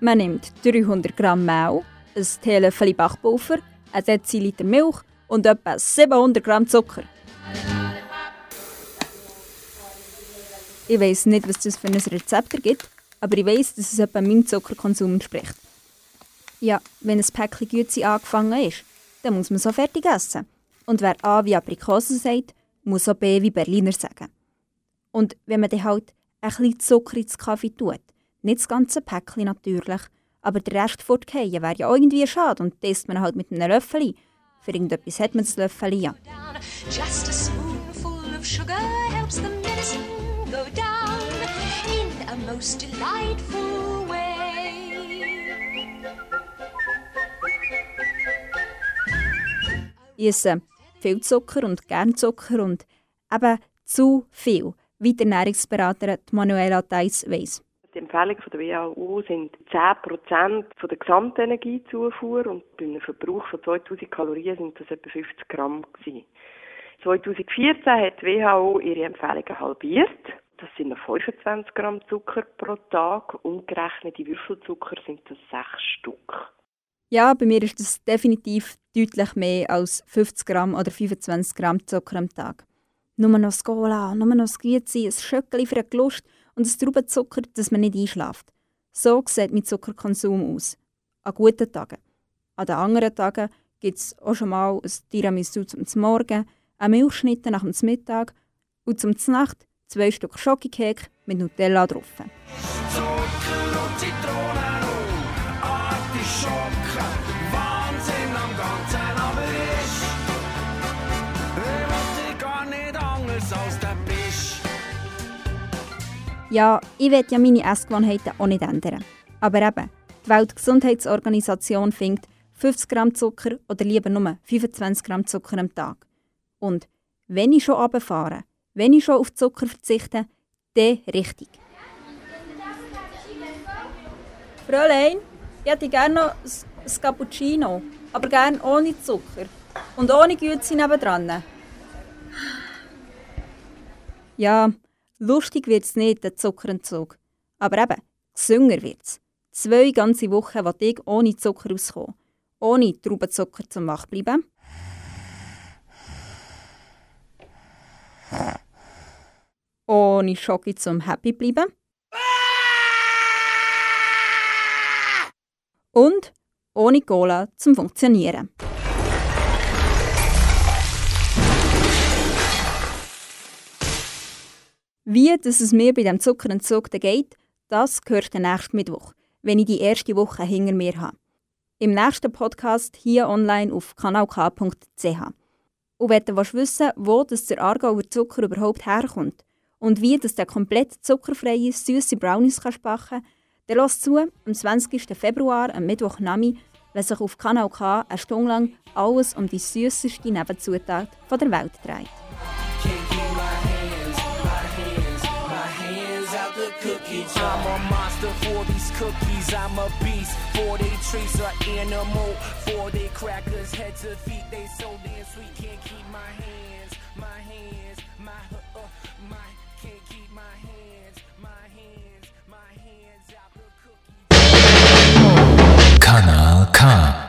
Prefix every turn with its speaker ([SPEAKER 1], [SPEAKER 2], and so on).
[SPEAKER 1] Man nimmt 300 Gramm Mehl, ein Teelöffel Backpulver, ein Deziliter Milch und etwa 700 Gramm Zucker. Ich weiß nicht, was das für ein Rezept gibt, aber ich weiß, dass es etwa meinem Zuckerkonsum entspricht. Ja, wenn ein Päckchen Güte angefangen ist, dann muss man so fertig essen. Und wer A wie Aprikosen sagt, muss auch B wie Berliner sagen. Und wenn man dann halt ein bisschen Zucker ins Kaffee tut, nicht das ganze Päckchen natürlich, aber der Rest fortgehen wäre ja auch irgendwie schade und das man halt mit einem Löffel. Für irgendetwas hat man das Löffel ja. Just Ich esse viel Zucker und gern Zucker und eben zu viel, wie der Ernährungsberaterin Manuela Theiss weiss.
[SPEAKER 2] Die Empfehlungen der WHO sind 10% von der Gesamtenergiezufuhr und bei einem Verbrauch von 2000 Kalorien sind das etwa 50 Gramm gewesen. 2014 hat die WHO ihre Empfehlungen halbiert. Das sind noch 25 Gramm Zucker pro Tag. Umgerechnet in Würfelzucker sind das 6 Stück.
[SPEAKER 1] Ja, bei mir ist das definitiv deutlich mehr als 50 Gramm oder 25 Gramm Zucker am Tag. Nur noch das Cola, nur noch das Grüezi, ein Schöckchen für eine Lust und ein Traubenzucker, dass man nicht einschläft. So sieht mein Zuckerkonsum aus. An guten Tagen. An den anderen Tagen gibt es auch schon mal ein Tiramisu zum Morgen, eine Milchschnitte nach dem Mittag und zum Nacht zwei Stück Schokokek mit Nutella drauf. Als der Bisch. Ja, ich will ja meine Essgewohnheiten auch nicht ändern. Aber eben, die Weltgesundheitsorganisation findet 50 Gramm Zucker oder lieber nur 25 Gramm Zucker am Tag. Und wenn ich schon runterfahre, wenn ich schon auf Zucker verzichte, dann richtig. Fräulein, ich hätte gerne noch ein Cappuccino, aber gerne ohne Zucker und ohne Güte nebendran. Ja, lustig wird es nicht, der Zuckerentzug. Aber eben, gesünger wird es. Zwei ganze Wochen will ich ohne Zucker auskommen. Ohne Traubenzucker zum Wachbleiben ohne Schocke zum Happy bleiben. Und ohne Cola zum Funktionieren. Wie dass es mir bei dem Zuckerentzug geht, das gehört den nächsten Mittwoch, wenn ich die erste Woche hinter mir habe. Im nächsten Podcast hier online auf kanalk.ch. Und wenn du wissen wo das der Aargauer Zucker überhaupt herkommt, und wie dass der komplett zuckerfreie, süße Brownies kannst backen dann lass zu, am 20. Februar, am Mittwochnami, wenn sich auf Kanal K eine Stunde lang alles um die süßeste Nebenzutat der Welt dreht. cookie jar. I'm a monster for these cookies. I'm a beast for they treats. An animal for they crackers. Head to feet, they so damn sweet. Can't keep my hands, my hands,
[SPEAKER 3] my uh, uh my. Can't keep my hands, my hands, my hands out the cookie.
[SPEAKER 4] Kanal K.